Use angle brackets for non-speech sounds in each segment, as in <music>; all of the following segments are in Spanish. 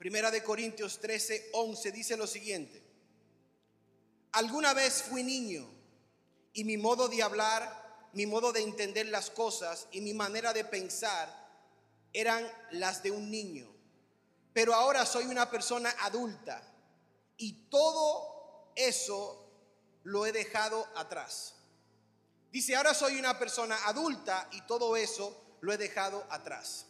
Primera de Corintios 13, 11 dice lo siguiente. Alguna vez fui niño y mi modo de hablar, mi modo de entender las cosas y mi manera de pensar eran las de un niño. Pero ahora soy una persona adulta y todo eso lo he dejado atrás. Dice, ahora soy una persona adulta y todo eso lo he dejado atrás.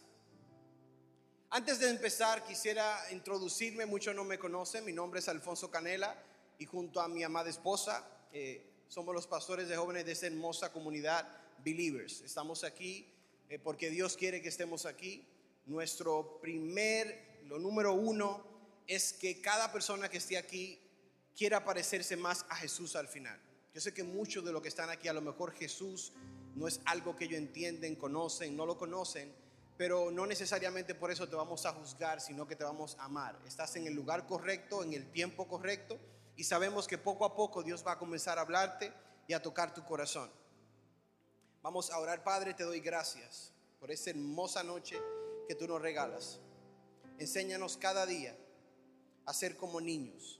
Antes de empezar, quisiera introducirme, muchos no me conocen, mi nombre es Alfonso Canela y junto a mi amada esposa eh, somos los pastores de jóvenes de esta hermosa comunidad Believers. Estamos aquí eh, porque Dios quiere que estemos aquí. Nuestro primer, lo número uno, es que cada persona que esté aquí quiera parecerse más a Jesús al final. Yo sé que muchos de los que están aquí, a lo mejor Jesús no es algo que ellos entienden, conocen, no lo conocen, pero no necesariamente por eso te vamos a juzgar, sino que te vamos a amar. Estás en el lugar correcto, en el tiempo correcto, y sabemos que poco a poco Dios va a comenzar a hablarte y a tocar tu corazón. Vamos a orar, Padre, te doy gracias por esta hermosa noche que tú nos regalas. Enséñanos cada día a ser como niños,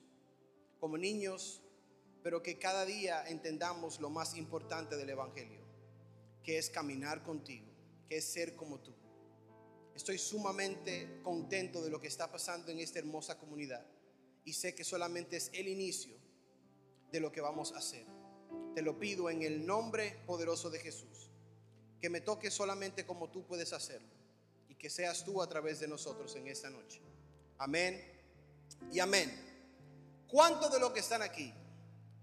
como niños, pero que cada día entendamos lo más importante del Evangelio, que es caminar contigo, que es ser como tú. Estoy sumamente contento de lo que está pasando en esta hermosa comunidad y sé que solamente es el inicio de lo que vamos a hacer. Te lo pido en el nombre poderoso de Jesús, que me toque solamente como tú puedes hacerlo y que seas tú a través de nosotros en esta noche. Amén y amén. ¿Cuántos de los que están aquí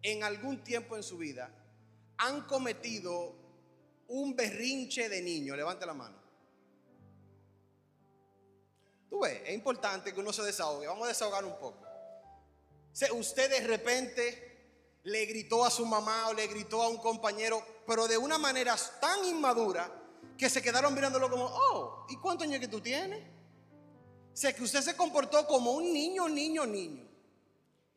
en algún tiempo en su vida han cometido un berrinche de niño? Levante la mano. Tú ves, es importante que uno se desahogue. Vamos a desahogar un poco. Usted de repente le gritó a su mamá o le gritó a un compañero, pero de una manera tan inmadura que se quedaron mirándolo como, oh, ¿y cuántos años que tú tienes? sé que usted se comportó como un niño, niño, niño.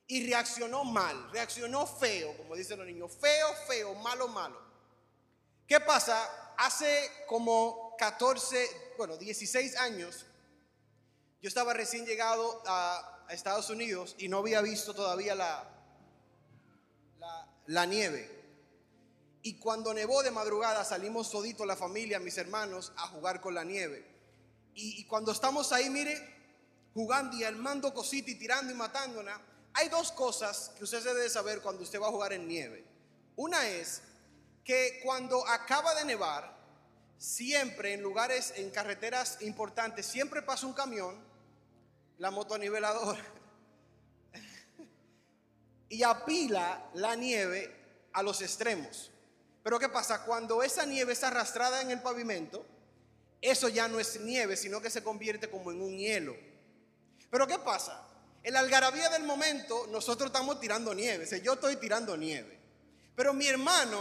Y reaccionó mal, reaccionó feo, como dicen los niños, feo, feo, malo, malo. ¿Qué pasa? Hace como 14, bueno, 16 años, yo estaba recién llegado a, Estados Unidos y no había visto todavía la, la, nieve. Y cuando nevó de madrugada salimos todito la familia, mis hermanos, a jugar con la nieve. Y, cuando estamos ahí, mire, jugando y armando cositas y tirando y matándola, hay dos cosas que usted debe saber cuando usted va a jugar en nieve. Una es que cuando acaba de nevar, siempre en lugares, en carreteras importantes, siempre pasa un camión la motoniveladora y apila la nieve a los extremos. Pero ¿qué pasa? Cuando esa nieve está arrastrada en el pavimento, eso ya no es nieve, sino que se convierte como en un hielo. Pero ¿qué pasa? En la algarabía del momento, nosotros estamos tirando nieve. O yo estoy tirando nieve. Pero mi hermano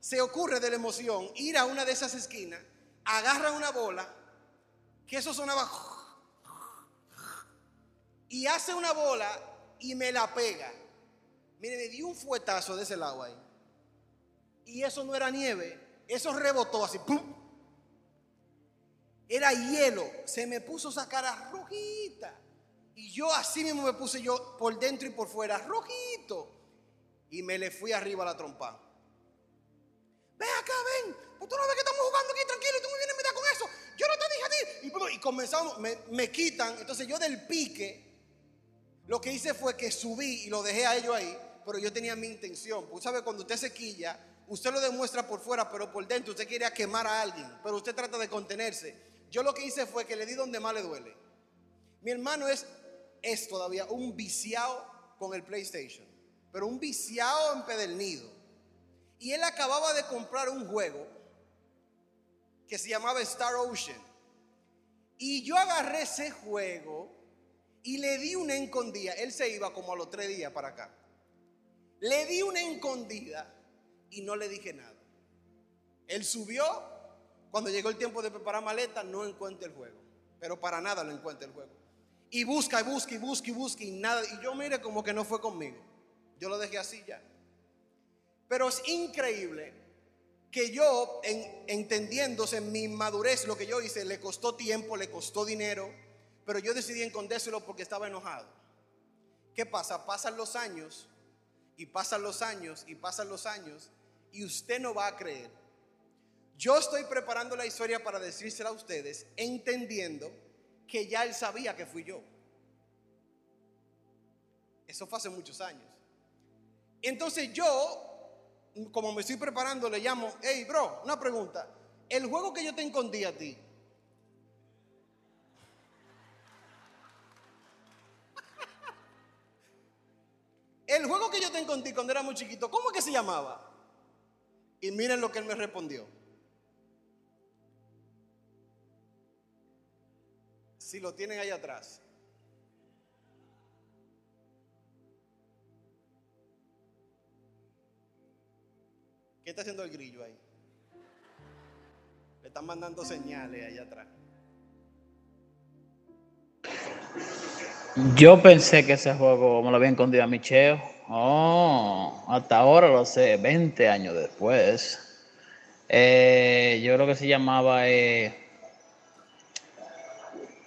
se ocurre de la emoción ir a una de esas esquinas, agarra una bola, que eso sonaba y hace una bola y me la pega. Mire, me dio un fuetazo de ese lado ahí. Y eso no era nieve, eso rebotó así, ¡pum! Era hielo, se me puso esa cara rojita. Y yo así mismo me puse yo por dentro y por fuera, rojito. Y me le fui arriba a la trompa. Ve acá, ven. Pues tú no ves que estamos jugando aquí tranquilo y tú me vienes a mirar con eso. Yo no te dije a ti. Y, comenzamos, me, me quitan. Entonces yo del pique lo que hice fue que subí y lo dejé a ellos ahí, pero yo tenía mi intención. Usted sabe, cuando usted se quilla, usted lo demuestra por fuera, pero por dentro usted quiere quemar a alguien, pero usted trata de contenerse. Yo lo que hice fue que le di donde más le duele. Mi hermano es, es todavía un viciado con el PlayStation, pero un viciado en pedernillo. Y él acababa de comprar un juego que se llamaba Star Ocean. Y yo agarré ese juego y le di una encondida. Él se iba como a los tres días para acá. Le di una encondida y no le dije nada. Él subió. Cuando llegó el tiempo de preparar maleta, no encuentra el juego. Pero para nada lo encuentra el juego. Y busca y busca y busca y busca y nada. Y yo mire como que no fue conmigo. Yo lo dejé así ya. Pero es increíble que yo, en, entendiéndose en mi madurez, lo que yo hice, le costó tiempo, le costó dinero pero yo decidí escondérselo porque estaba enojado. ¿Qué pasa? Pasan los años y pasan los años y pasan los años y usted no va a creer. Yo estoy preparando la historia para decírsela a ustedes, entendiendo que ya él sabía que fui yo. Eso fue hace muchos años. Entonces yo, como me estoy preparando, le llamo, hey, bro, una pregunta. El juego que yo te escondí a ti, El juego que yo te encontré cuando era muy chiquito, ¿cómo que se llamaba? Y miren lo que él me respondió. Si lo tienen ahí atrás. ¿Qué está haciendo el grillo ahí? Le están mandando señales allá atrás. Yo pensé que ese juego me lo había escondido a Micheo. Oh, hasta ahora lo sé, 20 años después. Eh, yo creo que se llamaba. Eh,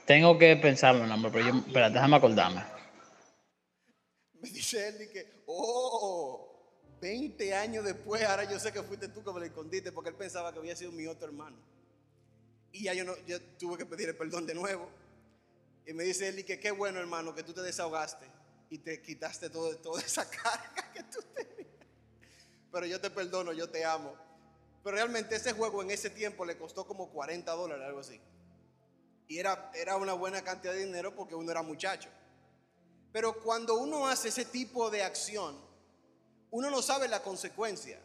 tengo que pensarlo el nombre, pero déjame acordarme. Me dice él que, oh, 20 años después, ahora yo sé que fuiste tú que me lo escondiste porque él pensaba que había sido mi otro hermano. Y ya yo, no, yo tuve que pedirle perdón de nuevo. Y me dice él que qué bueno hermano que tú te desahogaste y te quitaste todo, toda esa <laughs> carga que tú tenías. Pero yo te perdono, yo te amo. Pero realmente ese juego en ese tiempo le costó como 40 dólares, algo así. Y era, era una buena cantidad de dinero porque uno era muchacho. Pero cuando uno hace ese tipo de acción, uno no sabe la consecuencia.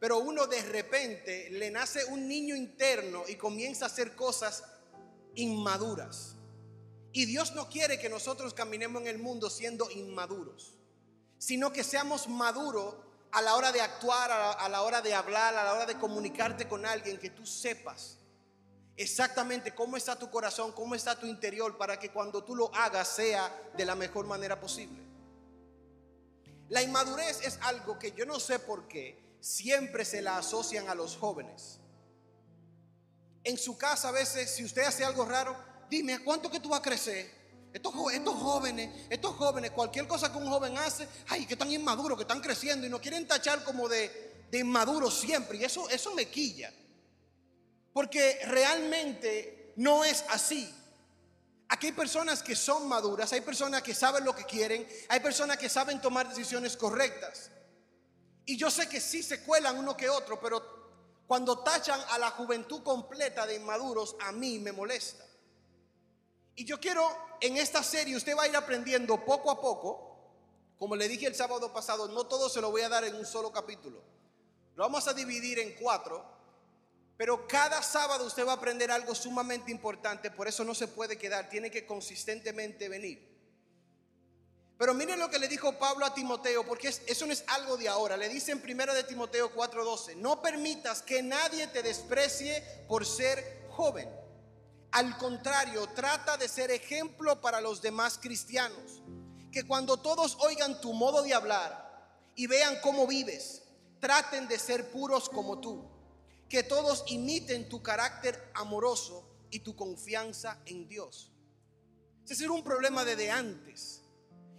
Pero uno de repente le nace un niño interno y comienza a hacer cosas inmaduras. Y Dios no quiere que nosotros caminemos en el mundo siendo inmaduros, sino que seamos maduros a la hora de actuar, a la, hora de hablar, a la hora de comunicarte con alguien, que tú sepas exactamente cómo está tu corazón, cómo está tu interior, para que cuando tú lo hagas sea de la mejor manera posible. La inmadurez es algo que yo no sé por qué siempre se la asocian a los jóvenes. En su casa a veces, si usted hace algo raro, dime, ¿a cuánto que tú vas a crecer? Estos, jóvenes, estos jóvenes, cualquier cosa que un joven hace, ay, que están inmaduros, que están creciendo y nos quieren tachar como de, de inmaduros siempre. Y eso, eso me quilla. Porque realmente no es así. Aquí hay personas que son maduras, hay personas que saben lo que quieren, hay personas que saben tomar decisiones correctas. Y yo sé que sí se cuelan uno que otro, pero cuando tachan a la juventud completa de inmaduros, a mí me molesta. Y yo quiero, en esta serie, usted va a ir aprendiendo poco a poco. Como le dije el sábado pasado, no todo se lo voy a dar en un solo capítulo. Lo vamos a dividir en cuatro. Pero cada sábado usted va a aprender algo sumamente importante. Por eso no se puede quedar. Tiene que consistentemente venir. Pero miren lo que le dijo Pablo a Timoteo, porque eso no es algo de ahora. Le dice en 1 de Timoteo 4:12, no permitas que nadie te desprecie por ser joven al contrario, trata de ser ejemplo para los demás cristianos. Que cuando todos oigan tu modo de hablar y vean cómo vives, traten de ser puros como tú. Que todos imiten tu carácter amoroso y tu confianza en Dios. Ese era un problema desde antes.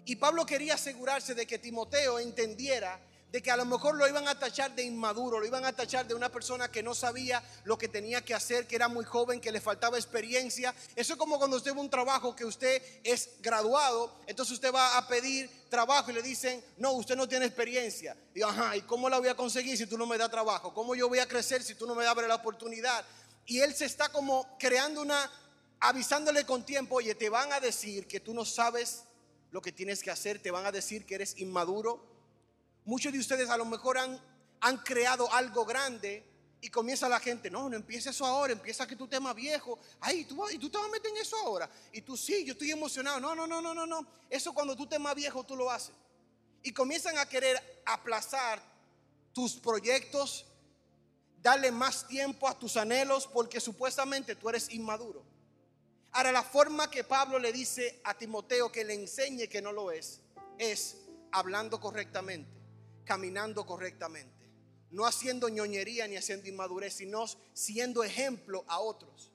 Y Pablo quería asegurarse de que Timoteo entendiera de que a lo mejor lo iban a tachar de inmaduro, lo iban a tachar de una persona que no sabía lo que tenía que hacer, que era muy joven, que le faltaba experiencia. Eso es como cuando usted va un trabajo que usted es graduado, entonces usted va a pedir trabajo y le dicen, no, usted no tiene experiencia. Y ajá, ¿y cómo la voy a conseguir si tú no me das trabajo? ¿Cómo yo voy a crecer si tú no me abres la oportunidad? Y él se está como creando una, avisándole con tiempo, oye, te van a decir que tú no sabes lo que tienes que hacer, te van a decir que eres inmaduro Muchos de ustedes a lo mejor han, han creado algo grande y comienza la gente, no, no empieza eso ahora, empieza que tu tema viejo. Ay, ¿tú, ¿y tú te vas a meter en eso ahora? Y tú sí, yo estoy emocionado. No, no, no, no, no, no. Eso cuando tu tema viejo tú lo haces. Y comienzan a querer aplazar tus proyectos, darle más tiempo a tus anhelos porque supuestamente tú eres inmaduro. Ahora, la forma que Pablo le dice a Timoteo que le enseñe que no lo es, es hablando correctamente caminando correctamente. No haciendo ñoñería ni haciendo inmadurez, sino siendo ejemplo a otros.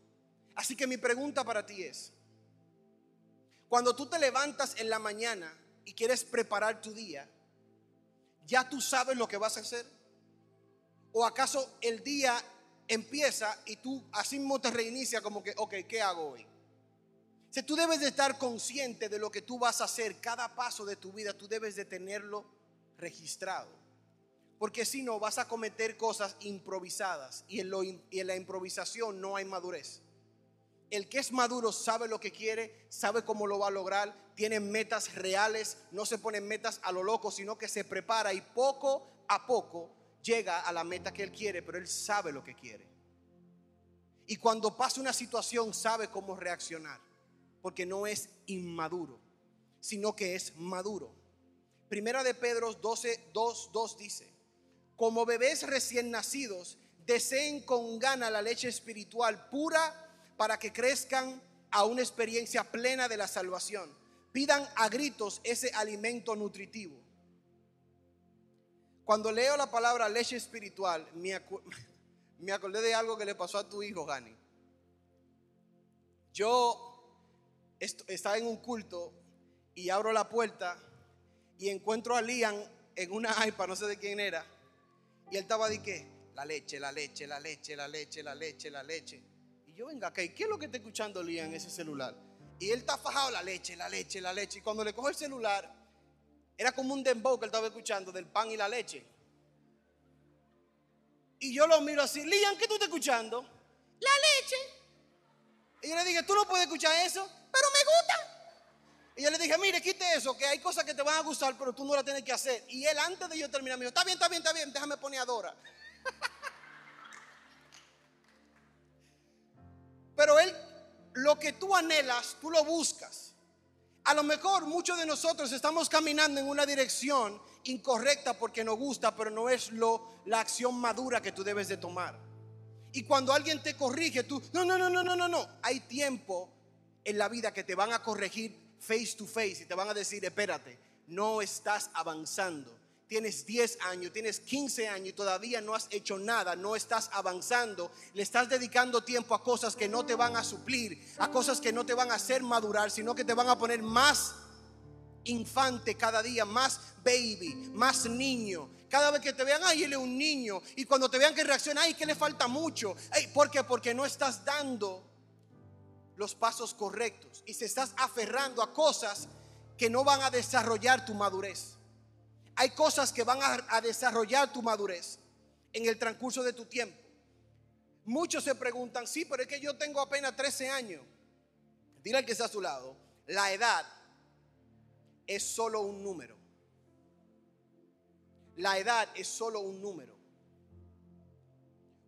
Así que mi pregunta para ti es, Cuando tú te levantas en la mañana y quieres preparar tu día, ¿ya tú sabes lo que vas a hacer? ¿O acaso el día empieza y tú así mismo te reinicia como que, ok, ¿qué hago hoy? Si tú debes de estar consciente de lo que tú vas a hacer, cada paso de tu vida, tú debes de tenerlo registrado. Porque si no, vas a cometer cosas improvisadas y en, y en la improvisación no hay madurez. El que es maduro sabe lo que quiere, sabe cómo lo va a lograr, tiene metas reales, no se pone metas a lo loco, sino que se prepara y poco a poco llega a la meta que él quiere, pero él sabe lo que quiere. Y cuando pasa una situación sabe cómo reaccionar, porque no es inmaduro, sino que es maduro. Primera de Pedro 12, 2, 2 dice, como bebés recién nacidos, deseen con gana la leche espiritual pura para que crezcan a una experiencia plena de la salvación. Pidan a gritos ese alimento nutritivo. Cuando leo la palabra leche espiritual, me, <laughs> me acordé de algo que le pasó a tu hijo, Gani. Yo estaba en un culto y abro la puerta y encuentro a Liam en una iPad, no sé de quién era, y él estaba de qué? La leche, la leche, la leche, la leche, la leche, la leche. Y yo, venga, ¿qué es lo que está escuchando Liam en ese celular? Y él está fajado la leche, la leche, la leche. Y cuando le cojo el celular, era como un dembow que él estaba escuchando del pan y la leche. Y yo lo miro así, Liam, ¿qué tú estás escuchando? La leche. Y yo le dije, tú no puedes escuchar eso, pero me gusta. Y yo le dije, mire, quite eso, que hay cosas que te van a gustar, pero tú no las tienes que hacer. Y él, antes de yo terminar, me dijo, está bien, está bien, está bien, déjame poner a Dora. <laughs> pero él, lo que tú anhelas, tú lo buscas. A lo mejor muchos de nosotros estamos caminando en una dirección incorrecta porque nos gusta, pero no es lo, la acción madura que tú debes de tomar. Y cuando alguien te corrige, tú, no, no, no, no, no, no, no. Hay tiempo en la vida que te van a corregir face to face y te van a decir, espérate, no estás avanzando tienes 10 años, tienes 15 años y todavía no has hecho nada, no estás avanzando, le estás dedicando tiempo a cosas que no te van a suplir, a cosas que no te van a hacer madurar, sino que te van a poner más infante cada día, más baby, más niño. Cada vez que te vean, ay, él es un niño. Y cuando te vean que reacciona, ay, que le falta mucho. ¿Por qué? Porque no estás dando los pasos correctos y se estás aferrando a cosas que no van a desarrollar tu madurez. Hay cosas que van a, desarrollar tu madurez en el transcurso de tu tiempo. Muchos se preguntan, sí, pero es que yo tengo apenas 13 años. Dile al que está a su lado, la edad es solo un número. La edad es solo un número.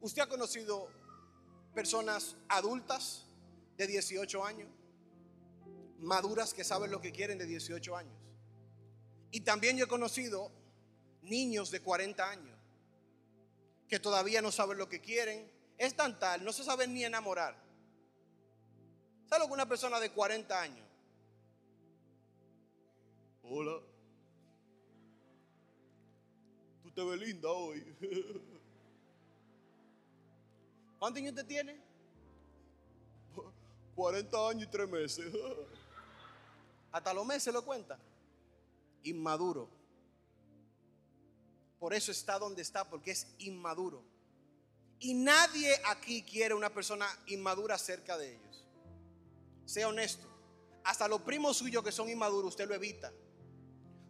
¿Usted ha conocido personas adultas de 18 años? Maduras que saben lo que quieren de 18 años. Y también yo he conocido niños de 40 años que todavía no saben lo que quieren. Es tan tal, no se saben ni enamorar. ¿Sabes lo una persona de 40 años? Hola. Tú te ves linda hoy. <laughs> ¿Cuántos años te tiene? 40 años y 3 meses. <laughs> Hasta los meses lo cuenta inmaduro. Por eso está donde está, porque es inmaduro. Y nadie aquí quiere una persona inmadura cerca de ellos. Sea honesto. Hasta los primos suyos que son inmaduros, usted lo evita.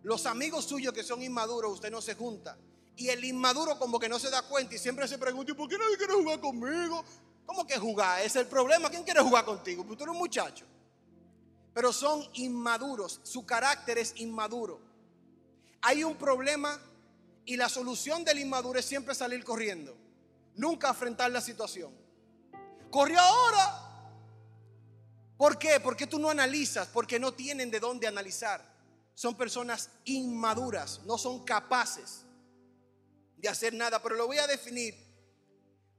Los amigos suyos que son inmaduros, usted no se junta. Y el inmaduro como que no se da cuenta y siempre se pregunta, por qué nadie quiere jugar conmigo? ¿Cómo que jugar? Es el problema. ¿Quién quiere jugar contigo? Pues tú eres un muchacho pero son inmaduros, su carácter es inmaduro. Hay un problema y la solución del inmaduro es siempre salir corriendo, nunca afrontar la situación. Corrió ahora. ¿Por qué? Porque tú no analizas, porque no tienen de dónde analizar. Son personas inmaduras, no son capaces de hacer nada, pero lo voy a definir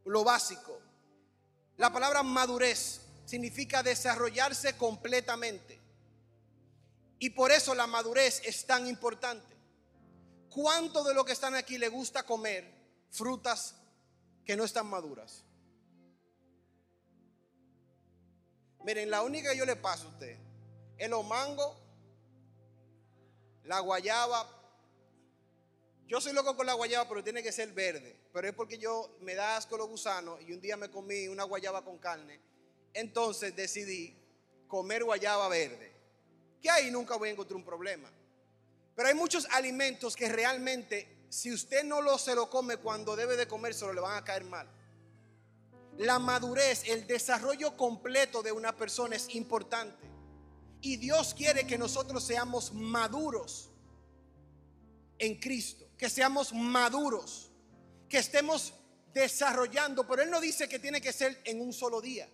lo básico. La palabra madurez significa desarrollarse completamente. Y por eso la madurez es tan importante. ¿Cuánto de lo que están aquí le gusta comer frutas que no están maduras? Miren, la única que yo le paso a usted el mango, la guayaba. Yo soy loco con la guayaba, pero tiene que ser verde. Pero es porque yo me da asco los gusanos y un día me comí una guayaba con carne. Entonces decidí comer guayaba verde. Que ahí nunca voy a encontrar un problema. Pero hay muchos alimentos que realmente, si usted no lo, se lo come cuando debe de comérselo, le van a caer mal. La madurez, el desarrollo completo de una persona es importante. Y Dios quiere que nosotros seamos maduros en Cristo, que seamos maduros, que estemos desarrollando, pero Él no dice que tiene que ser en un solo día,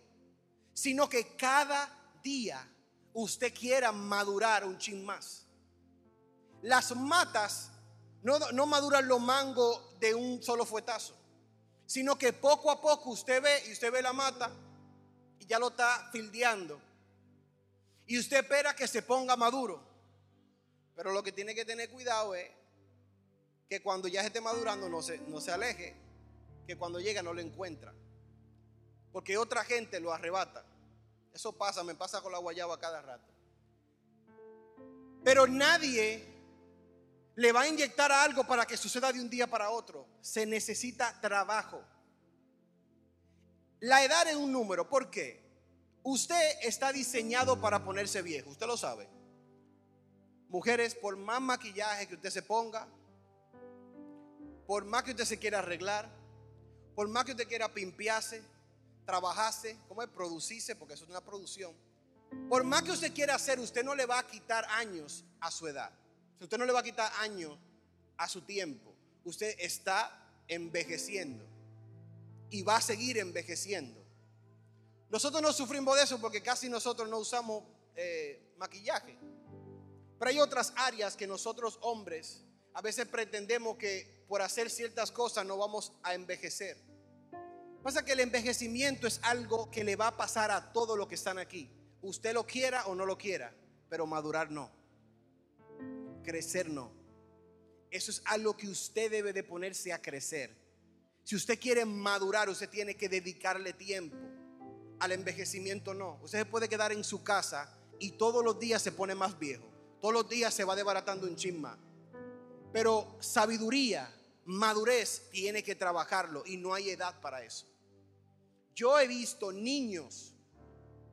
sino que cada día usted quiera madurar un chin más. Las matas no, no maduran los mangos de un solo fuetazo sino que poco a poco usted ve y usted ve la mata y ya lo está fildeando. Y usted espera que se ponga maduro. Pero lo que tiene que tener cuidado es que cuando ya esté madurando no se, no se aleje, que cuando llega no lo encuentra. Porque otra gente lo arrebata. Eso pasa, me pasa con la guayaba cada rato. Pero nadie le va a inyectar algo para que suceda de un día para otro. Se necesita trabajo. La edad es un número. ¿Por qué? Usted está diseñado para ponerse viejo. Usted lo sabe. Mujeres, por más maquillaje que usted se ponga, por más que usted se quiera arreglar, por más que usted quiera pimpiarse, trabajarse, como es producirse, porque eso es una producción. Por más que usted quiera hacer, usted no le va a quitar años a su edad usted no le va a quitar años a su tiempo, usted está envejeciendo y va a seguir envejeciendo. Nosotros no sufrimos de eso porque casi nosotros no usamos eh, maquillaje. Pero hay otras áreas que nosotros hombres a veces pretendemos que por hacer ciertas cosas no vamos a envejecer. Pasa que el envejecimiento es algo que le va a pasar a todos los que están aquí. Usted lo quiera o no lo quiera, pero madurar no crecer no. Eso es algo que usted debe de ponerse a crecer. Si usted quiere madurar, usted tiene que dedicarle tiempo. Al envejecimiento no. Usted se puede quedar en su casa y todos los días se pone más viejo. Todos los días se va desbaratando un chisma. Pero sabiduría, madurez, tiene que trabajarlo y no hay edad para eso. Yo he visto niños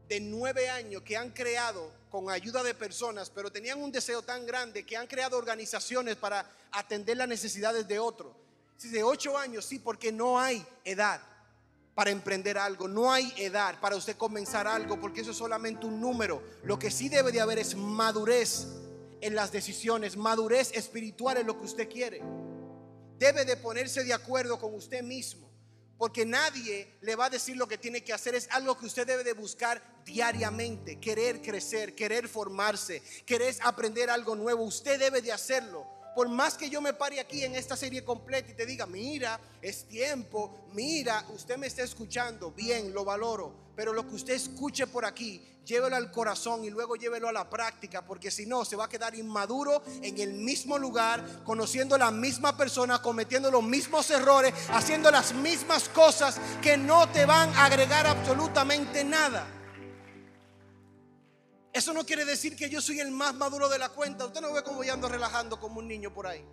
de nueve años que han creado con ayuda de personas, pero tenían un deseo tan grande que han creado organizaciones para atender las necesidades de otros. Si de ocho años, sí, porque no hay edad para emprender algo, no hay edad para usted comenzar algo, porque eso es solamente un número. Lo que sí debe de haber es madurez en las decisiones, madurez espiritual en lo que usted quiere. Debe de ponerse de acuerdo con usted mismo porque nadie le va a decir lo que tiene que hacer. Es algo que usted debe de buscar diariamente. Querer crecer, querer formarse, querer aprender algo nuevo. Usted debe de hacerlo. Por más que yo me pare aquí en esta serie completa y te diga, mira, es tiempo, mira, usted me está escuchando, bien, lo valoro. Pero lo que usted escuche por aquí, llévelo al corazón y luego llévelo a la práctica, porque si no, se va a quedar inmaduro en el mismo lugar, conociendo la misma persona, cometiendo los mismos errores, haciendo las mismas cosas que no te van a agregar absolutamente nada. Eso no quiere decir que yo soy el más maduro de la cuenta. Usted no ve como yo ando relajando como un niño por ahí.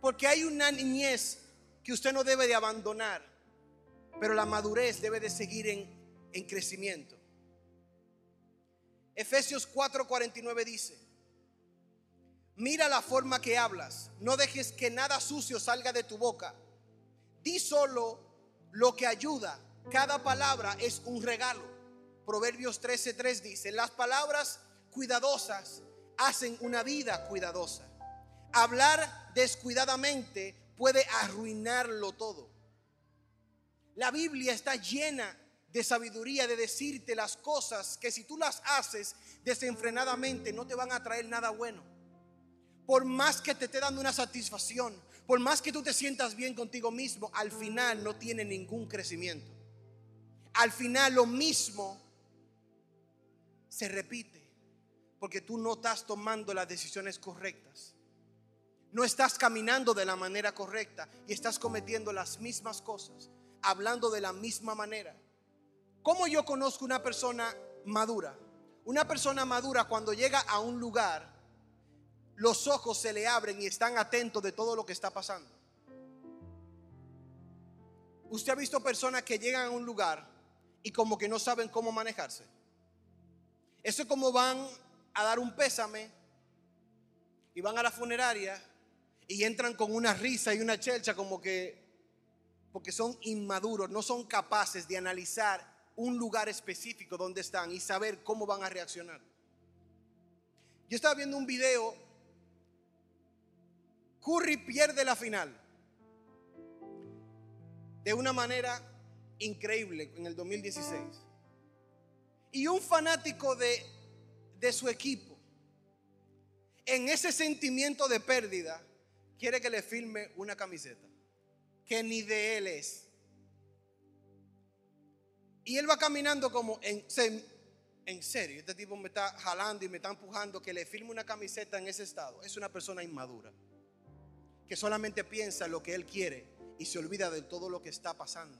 Porque hay una niñez que usted no debe de abandonar, pero la madurez debe de seguir en, en crecimiento. Efesios 4:49 dice, mira la forma que hablas, no dejes que nada sucio salga de tu boca, di solo lo que ayuda, cada palabra es un regalo. Proverbios 13:3 dice, las palabras cuidadosas hacen una vida cuidadosa. Hablar descuidadamente puede arruinarlo todo. La Biblia está llena de sabiduría, de decirte las cosas que si tú las haces desenfrenadamente no te van a traer nada bueno. Por más que te esté dando una satisfacción, por más que tú te sientas bien contigo mismo, al final no tiene ningún crecimiento. Al final lo mismo se repite porque tú no estás tomando las decisiones correctas. No estás caminando de la manera correcta y estás cometiendo las mismas cosas, hablando de la misma manera. ¿Cómo yo conozco una persona madura? Una persona madura cuando llega a un lugar, los ojos se le abren y están atentos de todo lo que está pasando. Usted ha visto personas que llegan a un lugar y como que no saben cómo manejarse. Eso es como van a dar un pésame y van a la funeraria y entran con una risa y una chelcha como que porque son inmaduros, no son capaces de analizar un lugar específico donde están y saber cómo van a reaccionar. Yo estaba viendo un video, Curry pierde la final de una manera increíble en el 2016. Y un fanático de, de su equipo, en ese sentimiento de pérdida, quiere que le firme una camiseta que ni de él es. Y él va caminando como en, en serio, este tipo me está jalando y me está empujando que le firme una camiseta en ese estado. Es una persona inmadura, que solamente piensa lo que él quiere y se olvida de todo lo que está pasando.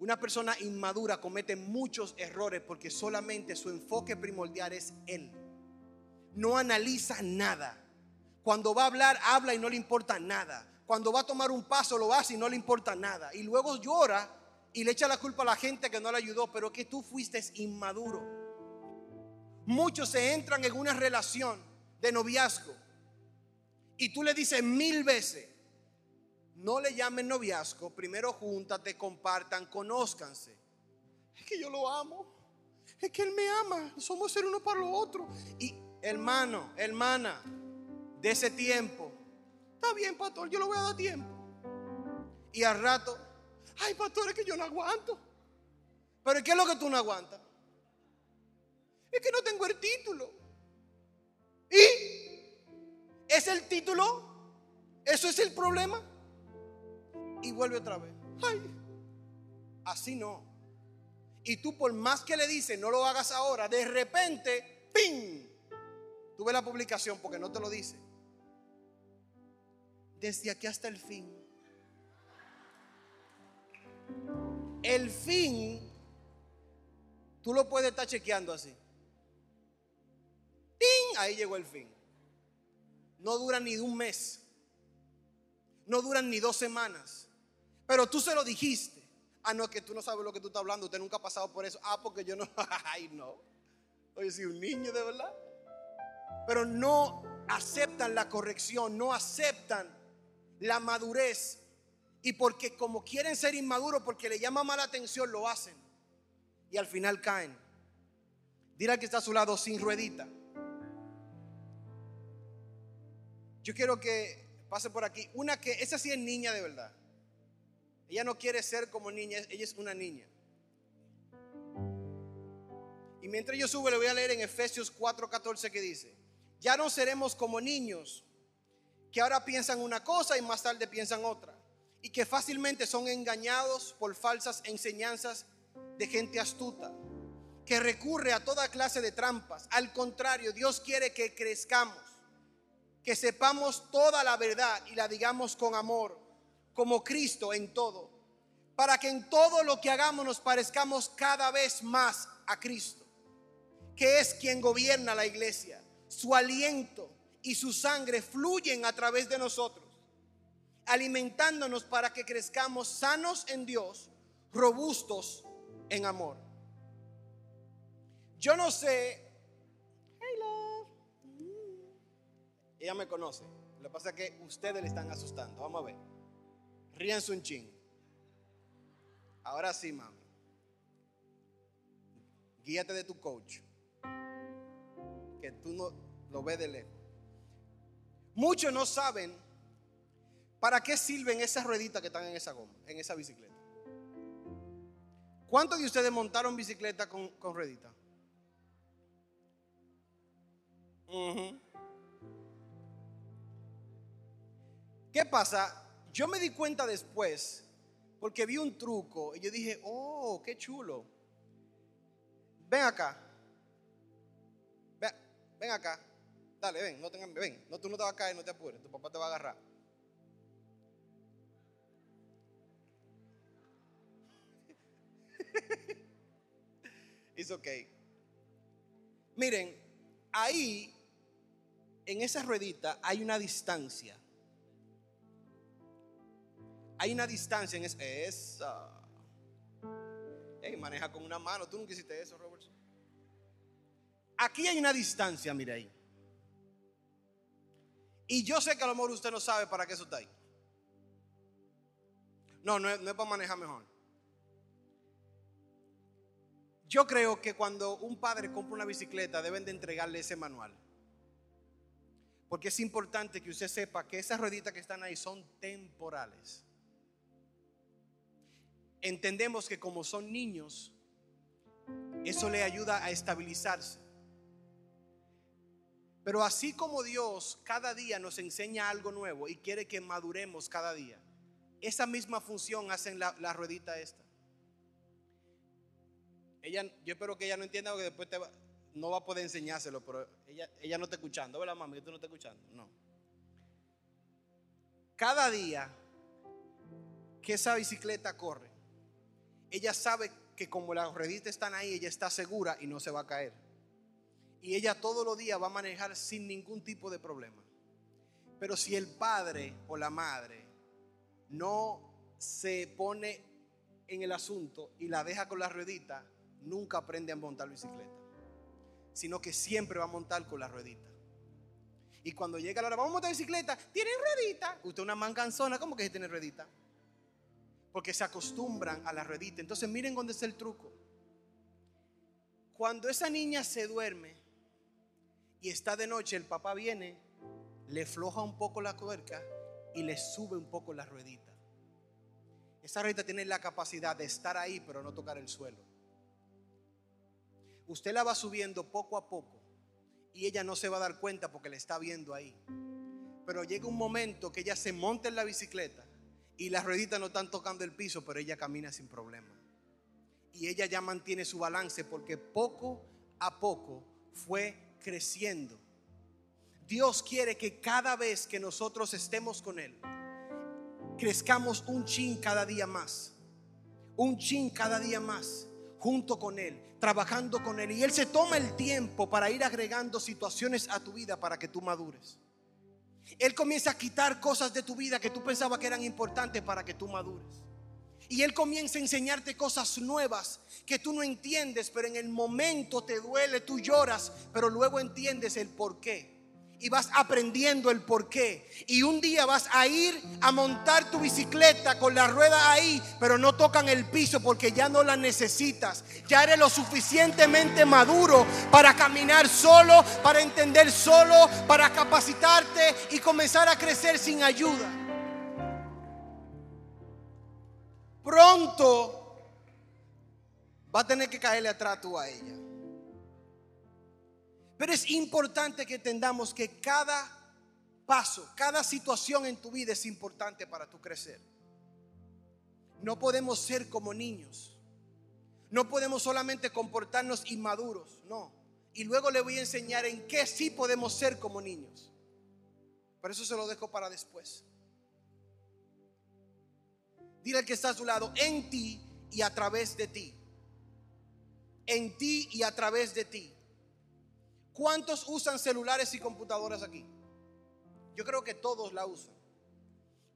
Una persona inmadura comete muchos errores porque solamente su enfoque primordial es él. No analiza nada. Cuando va a hablar, habla y no le importa nada. Cuando va a tomar un paso, lo hace y no le importa nada. Y luego llora y le echa la culpa a la gente que no le ayudó, pero que tú fuiste inmaduro. Muchos se entran en una relación de noviazgo y tú le dices mil veces, no le llamen noviazgo, primero júntate, compartan, conózcanse. Es que yo lo amo, es que él me ama, somos ser uno para lo otro. Y hermano, hermana, de ese tiempo, está bien, pastor, yo lo voy a dar tiempo. Y al rato, ay, pastor, es que yo no aguanto. Pero ¿qué es lo que tú no aguantas? Es que no tengo el título. ¿Y? ¿Es el título? ¿Eso es el problema? Y vuelve otra vez. Ay, así no. Y tú por más que le dices, no lo hagas ahora, de repente, ¡ping! Tú la publicación porque no te lo dice. Desde aquí hasta el fin. El fin, tú lo puedes estar chequeando así. ¡Ping! Ahí llegó el fin. No dura ni un mes. No duran ni dos semanas. Pero tú se lo dijiste. Ah, no, que tú no sabes lo que tú estás hablando. Usted nunca ha pasado por eso. Ah, porque yo no. <laughs> Ay, no. Oye, soy un niño de verdad. Pero no aceptan la corrección, no aceptan la madurez. Y porque como quieren ser inmaduros, porque le llama mala atención, lo hacen. Y al final caen. Dile que está a su lado sin ruedita. Yo quiero que pase por aquí. Una que, esa sí es niña de verdad. Ella no quiere ser como niña, ella es una niña. Y mientras yo subo, le voy a leer en Efesios 4:14 que dice, ya no seremos como niños que ahora piensan una cosa y más tarde piensan otra, y que fácilmente son engañados por falsas enseñanzas de gente astuta, que recurre a toda clase de trampas. Al contrario, Dios quiere que crezcamos, que sepamos toda la verdad y la digamos con amor como Cristo en todo, para que en todo lo que hagamos nos parezcamos cada vez más a Cristo, que es quien gobierna la iglesia. Su aliento y su sangre fluyen a través de nosotros, alimentándonos para que crezcamos sanos en Dios, robustos en amor. Yo no sé, love, ella me conoce, lo que pasa es que ustedes le están asustando, vamos a ver. Ríanse un ching. Ahora sí, mami. Guíate de tu coach. Que tú no lo ves de lejos. Muchos no saben para qué sirven esas rueditas que están en esa goma, en esa bicicleta. ¿Cuántos de ustedes montaron bicicleta con, con ruedita? ¿Qué pasa? Yo me di cuenta después, porque vi un truco y yo dije, oh, qué chulo. Ven acá. Ven, acá. Dale, ven, no tengan, ven. No, tú no te vas a caer, no te apures. Tu papá te va a agarrar. <laughs> It's okay. Miren, ahí, en esa ruedita, hay una distancia. Hay una distancia en esa. Hey, maneja con una mano. Tú nunca hiciste eso, Robertson. Aquí hay una distancia, mire ahí. Y yo sé que a lo mejor usted no sabe para qué eso está ahí. No, no es, no es para manejar mejor. Yo creo que cuando un padre compra una bicicleta deben de entregarle ese manual. Porque es importante que usted sepa que esas rueditas que están ahí son temporales. Entendemos que como son niños, eso le ayuda a estabilizarse. Pero así como Dios cada día nos enseña algo nuevo y quiere que maduremos cada día, esa misma función hacen la, ruedita esta. Ella, yo espero que ella no entienda porque después no va a poder enseñárselo, pero ella, ella no está escuchando, ¿verdad, mami? ¿Tú no estás escuchando? No. Cada día que esa bicicleta corre, ella sabe que como las rueditas están ahí, ella está segura y no se va a caer. Y ella todos los días va a manejar sin ningún tipo de problema. Pero si el padre o la madre no se pone en el asunto y la deja con la ruedita, nunca aprende a montar bicicleta. Sino que siempre va a montar con la ruedita. Y cuando llega la hora, vamos a montar bicicleta, ¿tienen ruedita? Usted una manganzona, ¿cómo que tiene ruedita? Porque se acostumbran a la ruedita. Entonces miren dónde está el truco. Cuando esa niña se duerme y está de noche, el papá viene, le floja un poco la tuerca y le sube un poco la ruedita. Esa ruedita tiene la capacidad de estar ahí, pero no tocar el suelo. Usted la va subiendo poco a poco y ella no se va a dar cuenta porque le está viendo ahí. Pero llega un momento que ella se monta en la bicicleta y las rueditas no están tocando el piso, pero ella camina sin problema. Y ella ya mantiene su balance porque poco a poco fue creciendo. Dios quiere que cada vez que nosotros estemos con Él, crezcamos un chin cada día más. Un chin cada día más junto con Él, trabajando con Él. Y Él se toma el tiempo para ir agregando situaciones a tu vida para que tú madures. Él comienza a quitar cosas de tu vida que tú pensabas que eran importantes para que tú madures. Y Él comienza a enseñarte cosas nuevas que tú no entiendes, pero en el momento te duele, tú lloras, pero luego entiendes el por qué. Y vas aprendiendo el por qué. Y un día vas a ir a montar tu bicicleta con la rueda ahí, pero no tocan el piso porque ya no la necesitas. Ya eres lo suficientemente maduro para caminar solo, para entender solo, para capacitarte y comenzar a crecer sin ayuda. Pronto va a tener que caerle atrás tú a ella. Pero es importante que entendamos que cada paso, cada situación en tu vida es importante para tu crecer. No podemos ser como niños. No podemos solamente comportarnos inmaduros, no. Y luego le voy a enseñar en qué sí podemos ser como niños. Pero eso se lo dejo para después. Dile al que está a su lado, en ti y a través de ti. En ti y a través de ti. ¿Cuántos usan celulares y computadoras aquí? Yo creo que todos la usan.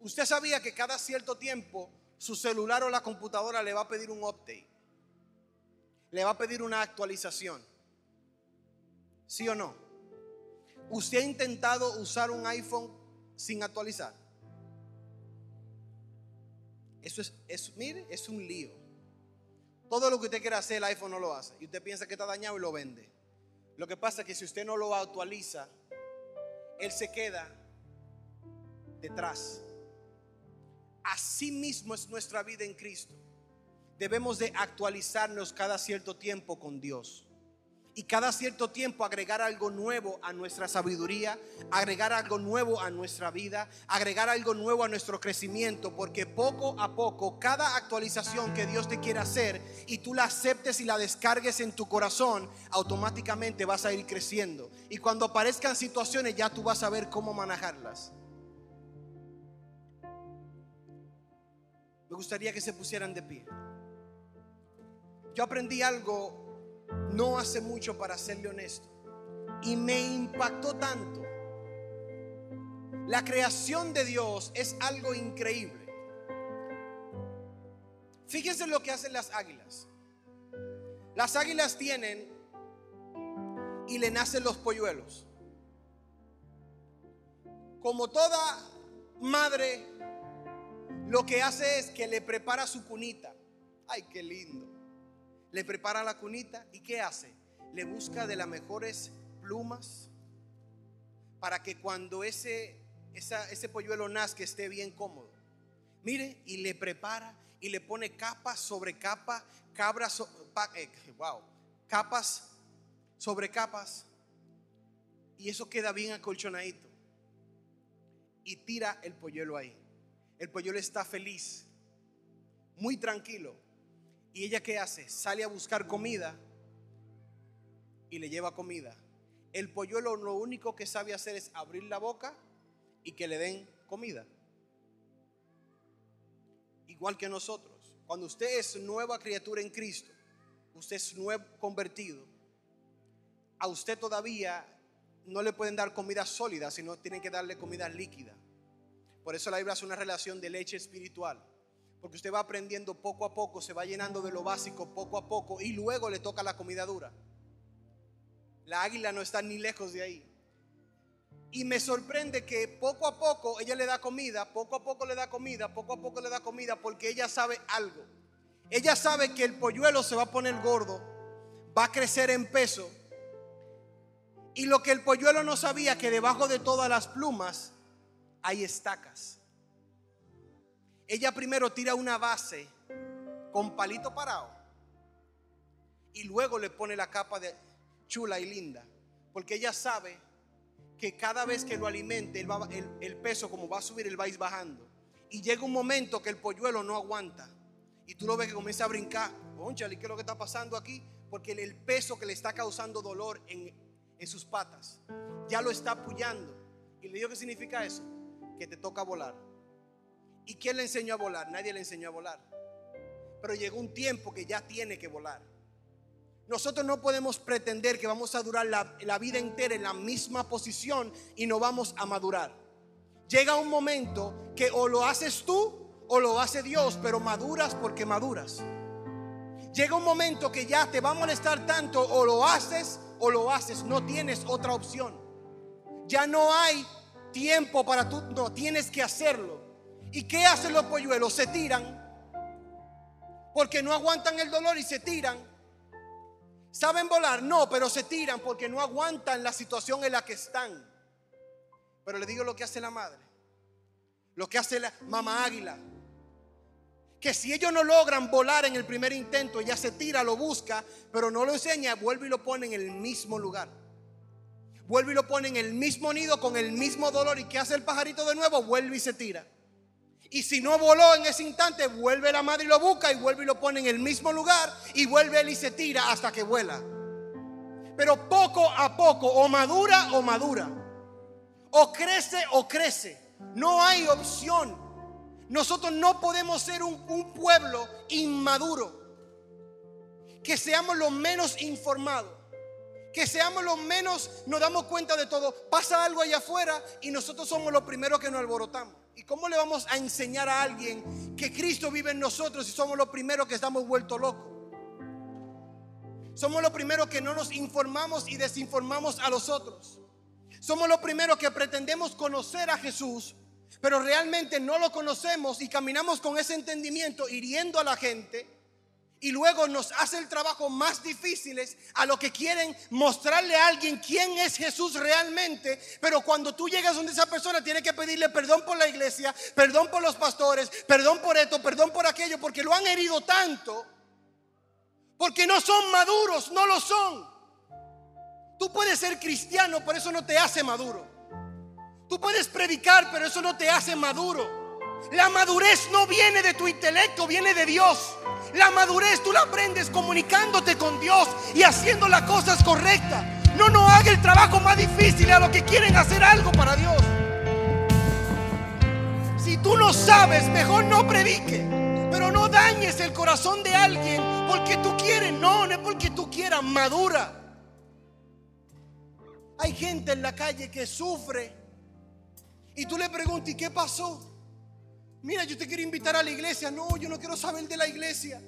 Usted sabía que cada cierto tiempo su celular o la computadora le va a pedir un update. Le va a pedir una actualización. ¿Sí o no? ¿Usted ha intentado usar un iPhone sin actualizar? Eso es, es, mire, es un lío. Todo lo que usted quiera hacer, el iPhone no lo hace. Y usted piensa que está dañado y lo vende. Lo que pasa es que si usted no lo actualiza, él se queda detrás. Así mismo es nuestra vida en Cristo. Debemos de actualizarnos cada cierto tiempo con Dios. Y cada cierto tiempo agregar algo nuevo a nuestra sabiduría, agregar algo nuevo a nuestra vida, agregar algo nuevo a nuestro crecimiento, porque poco a poco cada actualización que Dios te quiere hacer y tú la aceptes y la descargues en tu corazón, automáticamente vas a ir creciendo. Y cuando aparezcan situaciones ya tú vas a ver cómo manejarlas. Me gustaría que se pusieran de pie. Yo aprendí algo no hace mucho para serle honesto. Y me impactó tanto. La creación de Dios es algo increíble. Fíjense lo que hacen las águilas. Las águilas tienen y le nacen los polluelos. Como toda madre, lo que hace es que le prepara su cunita. Ay, qué lindo. Le prepara la cunita y ¿qué hace? Le busca de las mejores plumas para que cuando ese, ese polluelo nazca esté bien cómodo. Mire, y le prepara y le pone capa sobre capa, cabras, eh, wow, capas sobre capas. Y eso queda bien acolchonadito. Y tira el polluelo ahí. El polluelo está feliz, muy tranquilo. ¿Y ella qué hace? Sale a buscar comida y le lleva comida. El polluelo lo único que sabe hacer es abrir la boca y que le den comida. Igual que nosotros. Cuando usted es nueva criatura en Cristo, usted es nuevo convertido, a usted todavía no le pueden dar comida sólida, sino tienen que darle comida líquida. Por eso la Biblia hace una relación de leche espiritual. Porque usted va aprendiendo poco a poco, se va llenando de lo básico poco a poco y luego le toca la comida dura. La águila no está ni lejos de ahí. Y me sorprende que poco a poco ella le da comida, poco a poco le da comida, poco a poco le da comida porque ella sabe algo. Ella sabe que el polluelo se va a poner gordo, va a crecer en peso. Y lo que el polluelo no sabía que debajo de todas las plumas hay estacas. Ella primero tira una base con palito parado y luego le pone la capa de chula y linda, porque ella sabe que cada vez que lo alimente, el, peso como va a subir, él va a ir bajando. Y llega un momento que el polluelo no aguanta. Y tú lo ves que comienza a brincar. Conchale, ¿qué es lo que está pasando aquí? Porque el peso que le está causando dolor en, en sus patas ya lo está apoyando. ¿Y le digo qué significa eso? que te toca volar. ¿Y quién le enseñó a volar? Nadie le enseñó a volar. Pero llegó un tiempo que ya tiene que volar. Nosotros no podemos pretender que vamos a durar la, vida entera en la misma posición y no vamos a madurar. Llega un momento que o lo haces tú o lo hace Dios, pero maduras porque maduras. Llega un momento que ya te va a molestar tanto o lo haces o lo haces, no tienes otra opción. Ya no hay tiempo para tú, no, tienes que hacerlo. ¿Y qué hacen los polluelos? Se tiran. Porque no aguantan el dolor y se tiran. ¿Saben volar? No, pero se tiran porque no aguantan la situación en la que están. Pero le digo lo que hace la madre. Lo que hace la mamá águila. Que si ellos no logran volar en el primer intento, ella se tira, lo busca, pero no lo enseña, vuelve y lo pone en el mismo lugar vuelve y lo pone en el mismo nido con el mismo dolor. ¿Y qué hace el pajarito de nuevo? Vuelve y se tira. Y si no voló en ese instante, vuelve la madre y lo busca y vuelve y lo pone en el mismo lugar y vuelve él y se tira hasta que vuela. Pero poco a poco, o madura o madura. O crece o crece. No hay opción. Nosotros no podemos ser un, pueblo inmaduro. Que seamos los menos informados que seamos los menos, nos damos cuenta de todo. Pasa algo allá afuera y nosotros somos los primeros que nos alborotamos. ¿Y cómo le vamos a enseñar a alguien que Cristo vive en nosotros si somos los primeros que estamos vueltos locos? Somos los primeros que no nos informamos y desinformamos a los otros. Somos los primeros que pretendemos conocer a Jesús, pero realmente no lo conocemos y caminamos con ese entendimiento hiriendo a la gente y luego nos hace el trabajo más difícil a lo que quieren mostrarle a alguien quién es Jesús realmente. Pero cuando tú llegas donde esa persona tiene que pedirle perdón por la iglesia, perdón por los pastores, perdón por esto, perdón por aquello, porque lo han herido tanto, porque no son maduros, no lo son. Tú puedes ser cristiano, pero eso no te hace maduro. Tú puedes predicar, pero eso no te hace maduro. La madurez no viene de tu intelecto, viene de Dios. La madurez tú la aprendes comunicándote con Dios y haciendo las cosas correctas. No no haga el trabajo más difícil a los que quieren hacer algo para Dios. Si tú no sabes, mejor no predique. Pero no dañes el corazón de alguien porque tú quieres, no, no es porque tú quieras, madura. Hay gente en la calle que sufre y tú le preguntas, ¿y qué pasó? Mira, yo te quiero invitar a la iglesia. No, yo no quiero saber de la iglesia.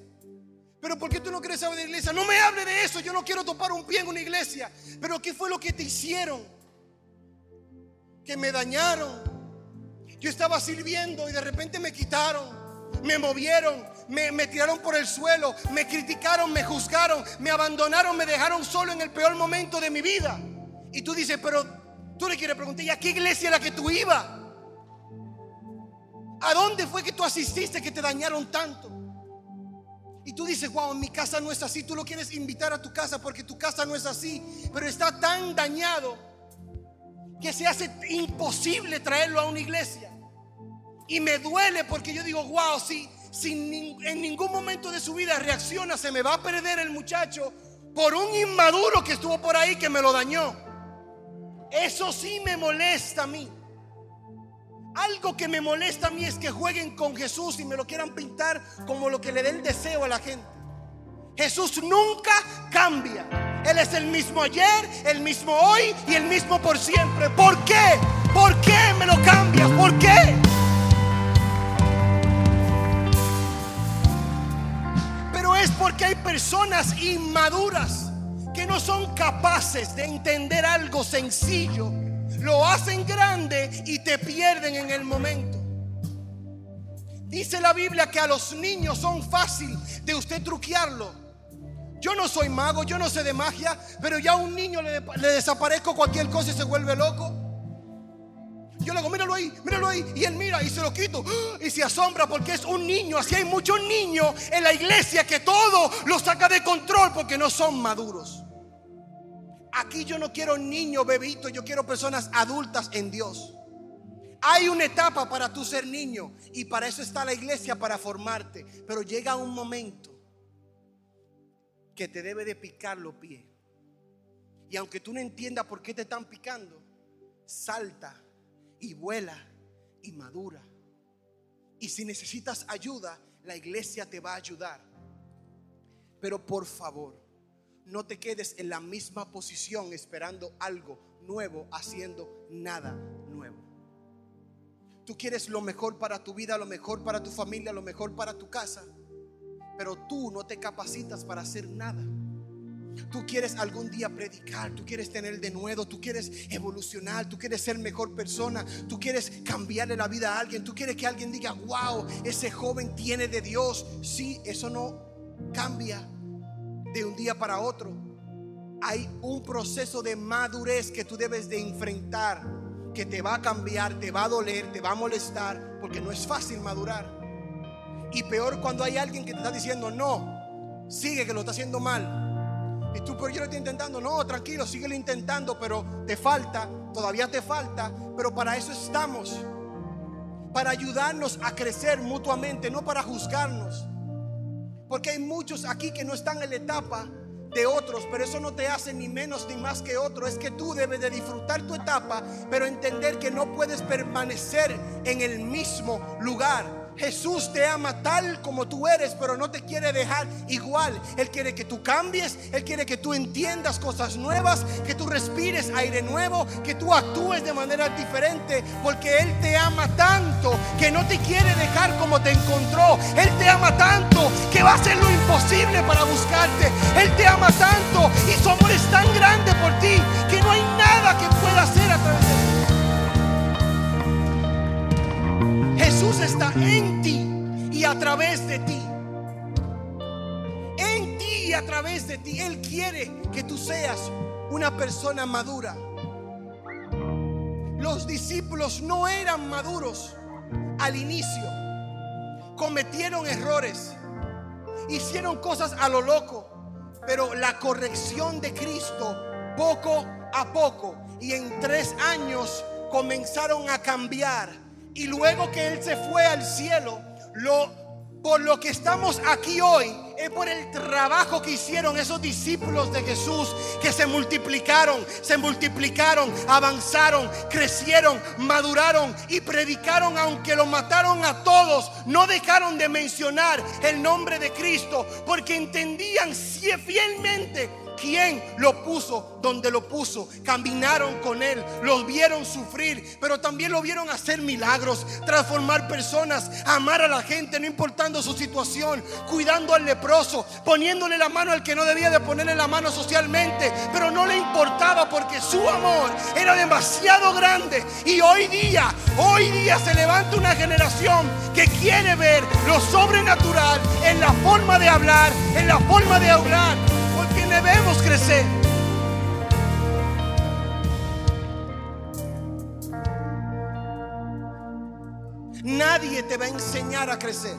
Pero ¿por qué tú no quieres saber de la iglesia? No me hable de eso. Yo no quiero topar un pie en una iglesia. Pero ¿qué fue lo que te hicieron? Que me dañaron. Yo estaba sirviendo y de repente me quitaron. Me movieron, me, me, tiraron por el suelo, me criticaron, me juzgaron, me abandonaron, me dejaron solo en el peor momento de mi vida. Y tú dices, pero tú le quieres preguntar, ¿y a qué iglesia era que tú ibas? ¿A dónde fue que tú asististe que te dañaron tanto? Y tú dices, wow, mi casa no es así. Tú lo quieres invitar a tu casa porque tu casa no es así. Pero está tan dañado que se hace imposible traerlo a una iglesia. Y me duele porque yo digo, wow, si, si en ningún momento de su vida reacciona, se me va a perder el muchacho por un inmaduro que estuvo por ahí que me lo dañó. Eso sí me molesta a mí. Algo que me molesta a mí es que jueguen con Jesús y me lo quieran pintar como lo que le dé el deseo a la gente. Jesús nunca cambia. Él es el mismo ayer, el mismo hoy y el mismo por siempre. ¿Por qué? ¿Por qué me lo cambias? ¿Por qué? Pero es porque hay personas inmaduras que no son capaces de entender algo sencillo lo hacen grande y te pierden en el momento. Dice la Biblia que a los niños son fácil de usted truquearlo. Yo no soy mago, yo no sé de magia, pero ya a un niño le, le desaparezco cualquier cosa y se vuelve loco. Yo le digo, míralo ahí, míralo ahí. Y él mira y se lo quito. Y se asombra porque es un niño. Así hay muchos niños en la iglesia que todo lo saca de control porque no son maduros. Aquí yo no quiero niños, bebitos, yo quiero personas adultas en Dios. Hay una etapa para tú ser niño y para eso está la iglesia, para formarte. Pero llega un momento que te debe de picar los pies. Y aunque tú no entiendas por qué te están picando, salta y vuela y madura. Y si necesitas ayuda, la iglesia te va a ayudar. Pero por favor, no te quedes en la misma posición esperando algo nuevo, haciendo nada nuevo. Tú quieres lo mejor para tu vida, lo mejor para tu familia, lo mejor para tu casa, pero tú no te capacitas para hacer nada. Tú quieres algún día predicar, tú quieres tener de nuevo, tú quieres evolucionar, tú quieres ser mejor persona, tú quieres cambiarle la vida a alguien, tú quieres que alguien diga, wow, ese joven tiene de Dios. Sí, eso no cambia de un día para otro. Hay un proceso de madurez que tú debes de enfrentar, que te va a cambiar, te va a doler, te va a molestar, porque no es fácil madurar. Y peor cuando hay alguien que te está diciendo, no, sigue que lo está haciendo mal. Y tú, pero yo lo estoy intentando, no, tranquilo, sigue intentando, pero te falta, todavía te falta, pero para eso estamos, para ayudarnos a crecer mutuamente, no para juzgarnos. Porque hay muchos aquí que no están en la etapa de otros, pero eso no te hace ni menos ni más que otro. Es que tú debes de disfrutar tu etapa, pero entender que no puedes permanecer en el mismo lugar. Jesús te ama tal como tú eres, pero no te quiere dejar igual. Él quiere que tú cambies, Él quiere que tú entiendas cosas nuevas, que tú respires aire nuevo, que tú actúes de manera diferente, porque Él te ama tanto que no te quiere dejar como te encontró. Él te ama tanto que va a hacer lo imposible para buscarte. Él te ama tanto y su amor es tan grande por ti que no hay nada que pueda hacer a través Jesús está en ti y a través de ti. En ti y a través de ti. Él quiere que tú seas una persona madura. Los discípulos no eran maduros al inicio. Cometieron errores. Hicieron cosas a lo loco. Pero la corrección de Cristo poco a poco y en tres años comenzaron a cambiar y luego que Él se fue al cielo, lo por lo que estamos aquí hoy es por el trabajo que hicieron esos discípulos de Jesús que se multiplicaron, se multiplicaron, avanzaron, crecieron, maduraron y predicaron aunque lo mataron a todos. No dejaron de mencionar el nombre de Cristo porque entendían fielmente quién lo puso donde lo puso. Caminaron con él, los vieron sufrir, pero también lo vieron hacer milagros, transformar personas, amar a la gente, no importando su situación, cuidando al leproso, poniéndole la mano al que no debía de ponerle la mano socialmente, pero no le importaba porque su amor era demasiado grande. Y hoy día, hoy día se levanta una generación que quiere ver lo sobrenatural en la forma de hablar, en la forma de hablar debemos crecer. Nadie te va a enseñar a crecer.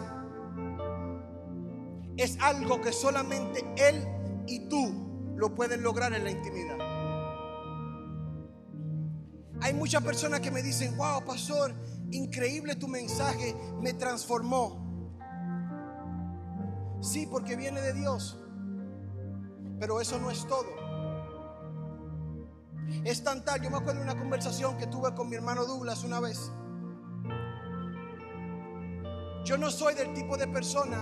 Es algo que solamente Él y tú lo pueden lograr en la intimidad. Hay muchas personas que me dicen, wow, pastor, increíble tu mensaje, me transformó. Sí, porque viene de Dios. Pero eso no es todo. Es tan tal, yo me acuerdo de una conversación que tuve con mi hermano Douglas una vez. Yo no soy del tipo de persona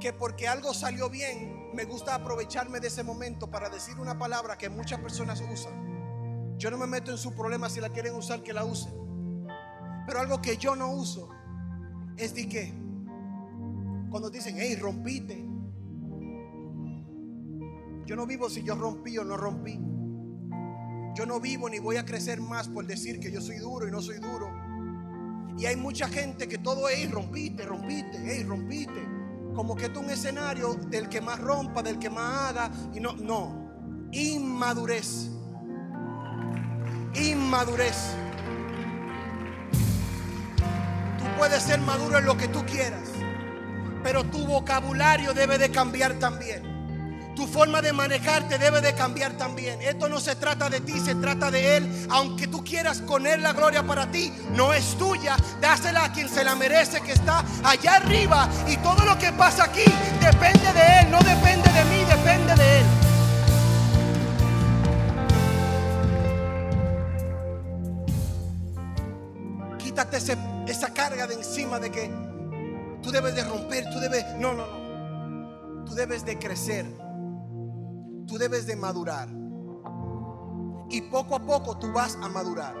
que porque algo salió bien, me gusta aprovecharme de ese momento para decir una palabra que muchas personas usan. Yo no me meto en su problema si la quieren usar, que la usen. Pero algo que yo no uso es de que cuando dicen, hey, rompiste, yo no vivo si yo rompí o no rompí. Yo no vivo ni voy a crecer más por decir que yo soy duro y no soy duro. Y hay mucha gente que todo es, rompiste, rompiste, hey, rompiste. Como que es un escenario del que más rompa, del que más haga. Y no, no. Inmadurez. Inmadurez. Tú puedes ser maduro en lo que tú quieras. Pero tu vocabulario debe de cambiar también. Tu forma de manejarte debe de cambiar también. Esto no se trata de ti, se trata de Él. Aunque tú quieras con Él la gloria para ti, no es tuya. Dásela a quien se la merece, que está allá arriba. Y todo lo que pasa aquí depende de Él, no depende de mí, depende de Él. Quítate esa carga de encima de que tú debes de romper, tú debes... No, no, no. Tú debes de crecer tú debes de madurar. Y poco a poco tú vas a madurar.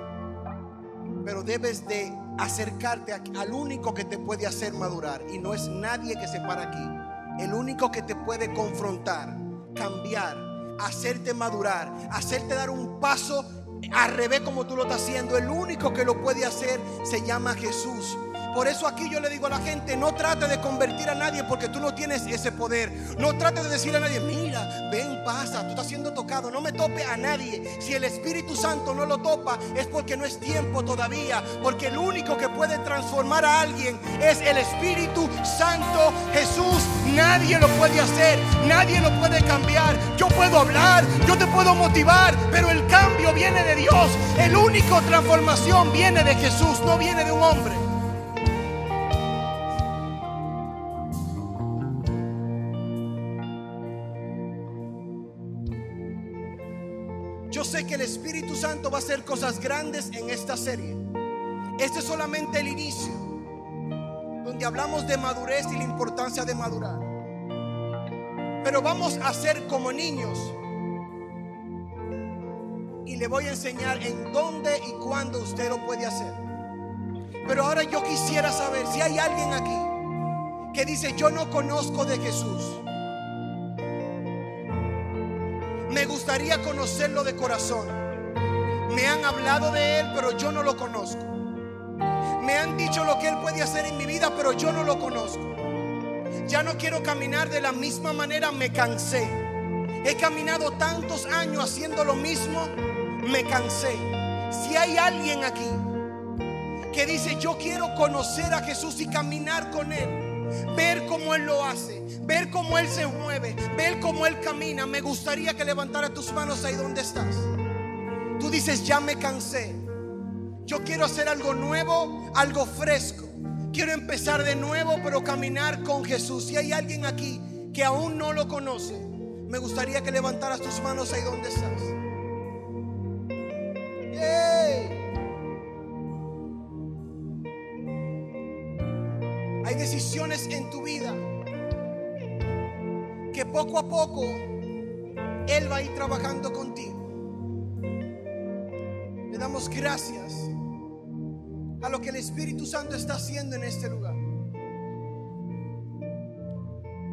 Pero debes de acercarte al único que te puede hacer madurar. Y no es nadie que se para aquí. El único que te puede confrontar, cambiar, hacerte madurar, hacerte dar un paso al revés como tú lo estás haciendo. El único que lo puede hacer se llama Jesús. Por eso aquí yo le digo a la gente, no trate de convertir a nadie porque tú no tienes ese poder. No trate de decirle a nadie, mira, ven, pasa, tú estás siendo tocado. No me tope a nadie. Si el Espíritu Santo no lo topa es porque no es tiempo todavía. Porque el único que puede transformar a alguien es el Espíritu Santo Jesús. Nadie lo puede hacer, nadie lo puede cambiar. Yo puedo hablar, yo te puedo motivar, pero el cambio viene de Dios. El único transformación viene de Jesús, no viene de un hombre. Sé que el Espíritu Santo va a hacer cosas grandes en esta serie. Este es solamente el inicio, donde hablamos de madurez y la importancia de madurar. Pero vamos a ser como niños. Y le voy a enseñar en dónde y cuándo usted lo puede hacer. Pero ahora yo quisiera saber si hay alguien aquí que dice, yo no conozco de Jesús. Me gustaría conocerlo de corazón. Me han hablado de Él, pero yo no lo conozco. Me han dicho lo que Él puede hacer en mi vida, pero yo no lo conozco. Ya no quiero caminar de la misma manera, me cansé. He caminado tantos años haciendo lo mismo, me cansé. Si hay alguien aquí que dice, yo quiero conocer a Jesús y caminar con Él ver cómo Él lo hace, ver cómo Él se mueve, ver cómo Él camina. Me gustaría que levantara tus manos ahí donde estás. Tú dices, ya me cansé. Yo quiero hacer algo nuevo, algo fresco. Quiero empezar de nuevo, pero caminar con Jesús. Si hay alguien aquí que aún no lo conoce, me gustaría que levantaras tus manos ahí donde estás. Hay decisiones en tu vida que poco a poco Él va a ir trabajando contigo. Le damos gracias a lo que el Espíritu Santo está haciendo en este lugar.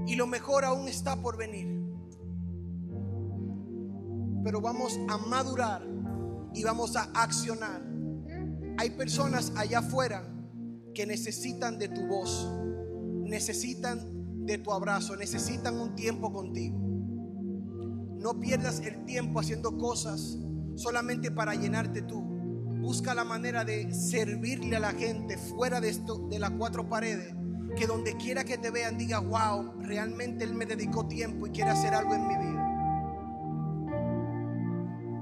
Y lo mejor aún está por venir. Pero vamos a madurar y vamos a accionar. Hay personas allá afuera que necesitan de tu voz, necesitan de tu abrazo, necesitan un tiempo contigo. No pierdas el tiempo haciendo cosas solamente para llenarte tú. Busca la manera de servirle a la gente fuera de esto, de las cuatro paredes. Que donde quiera que te vean diga, wow, realmente Él me dedicó tiempo y quiere hacer algo en mi vida.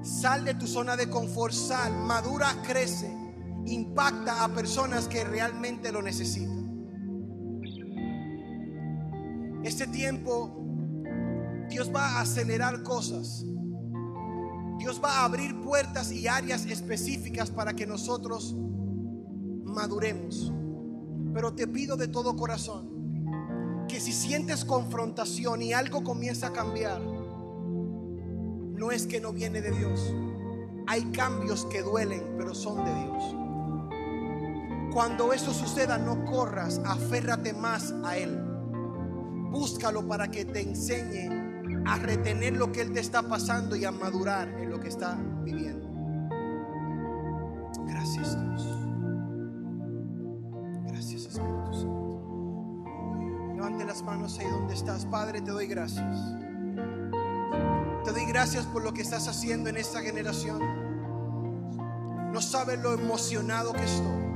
Sal de tu zona de confort, sal, madura, crece, impacta a personas que realmente lo necesitan. Este tiempo Dios va a acelerar cosas. Dios va a abrir puertas y áreas específicas para que nosotros maduremos. Pero te pido de todo corazón que si sientes confrontación y algo comienza a cambiar, no es que no viene de Dios. Hay cambios que duelen, pero son de Dios. Cuando eso suceda, no corras, aférrate más a Él. Búscalo para que te enseñe a retener lo que Él te está pasando y a madurar en lo que está viviendo. Gracias Dios. Gracias Espíritu Santo. Levante las manos ahí donde estás. Padre, te doy gracias. Te doy gracias por lo que estás haciendo en esta generación. No sabes lo emocionado que estoy.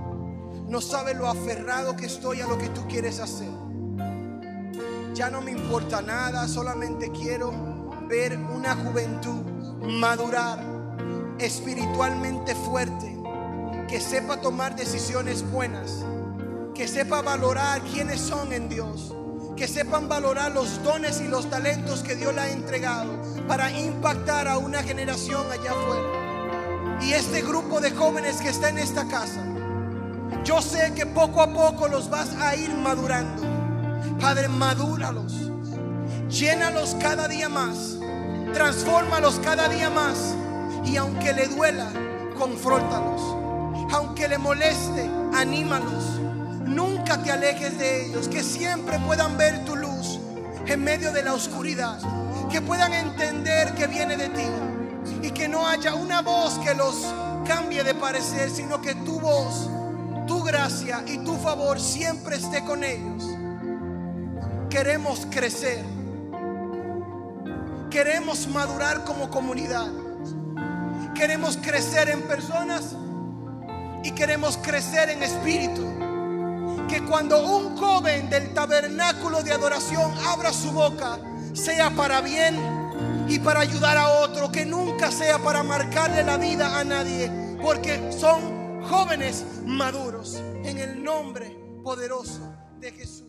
No sabes lo aferrado que estoy a lo que tú quieres hacer. Ya no me importa nada, solamente quiero ver una juventud madurar, espiritualmente fuerte, que sepa tomar decisiones buenas, que sepa valorar quiénes son en Dios, que sepan valorar los dones y los talentos que Dios le ha entregado para impactar a una generación allá afuera. Y este grupo de jóvenes que está en esta casa, yo sé que poco a poco los vas a ir madurando. Padre, madúralos. Llénalos cada día más. Transfórmalos cada día más. Y aunque le duela, confróntalos. Aunque le moleste, anímalos. Nunca te alejes de ellos. Que siempre puedan ver tu luz en medio de la oscuridad. Que puedan entender que viene de ti. Y que no haya una voz que los cambie de parecer, sino que tu voz, tu gracia y tu favor siempre esté con ellos queremos crecer. Queremos madurar como comunidad. Queremos crecer en personas y queremos crecer en espíritu. Que cuando un joven del tabernáculo de adoración abra su boca, sea para bien y para ayudar a otro, que nunca sea para marcarle la vida a nadie, porque son jóvenes maduros en el nombre poderoso de Jesús.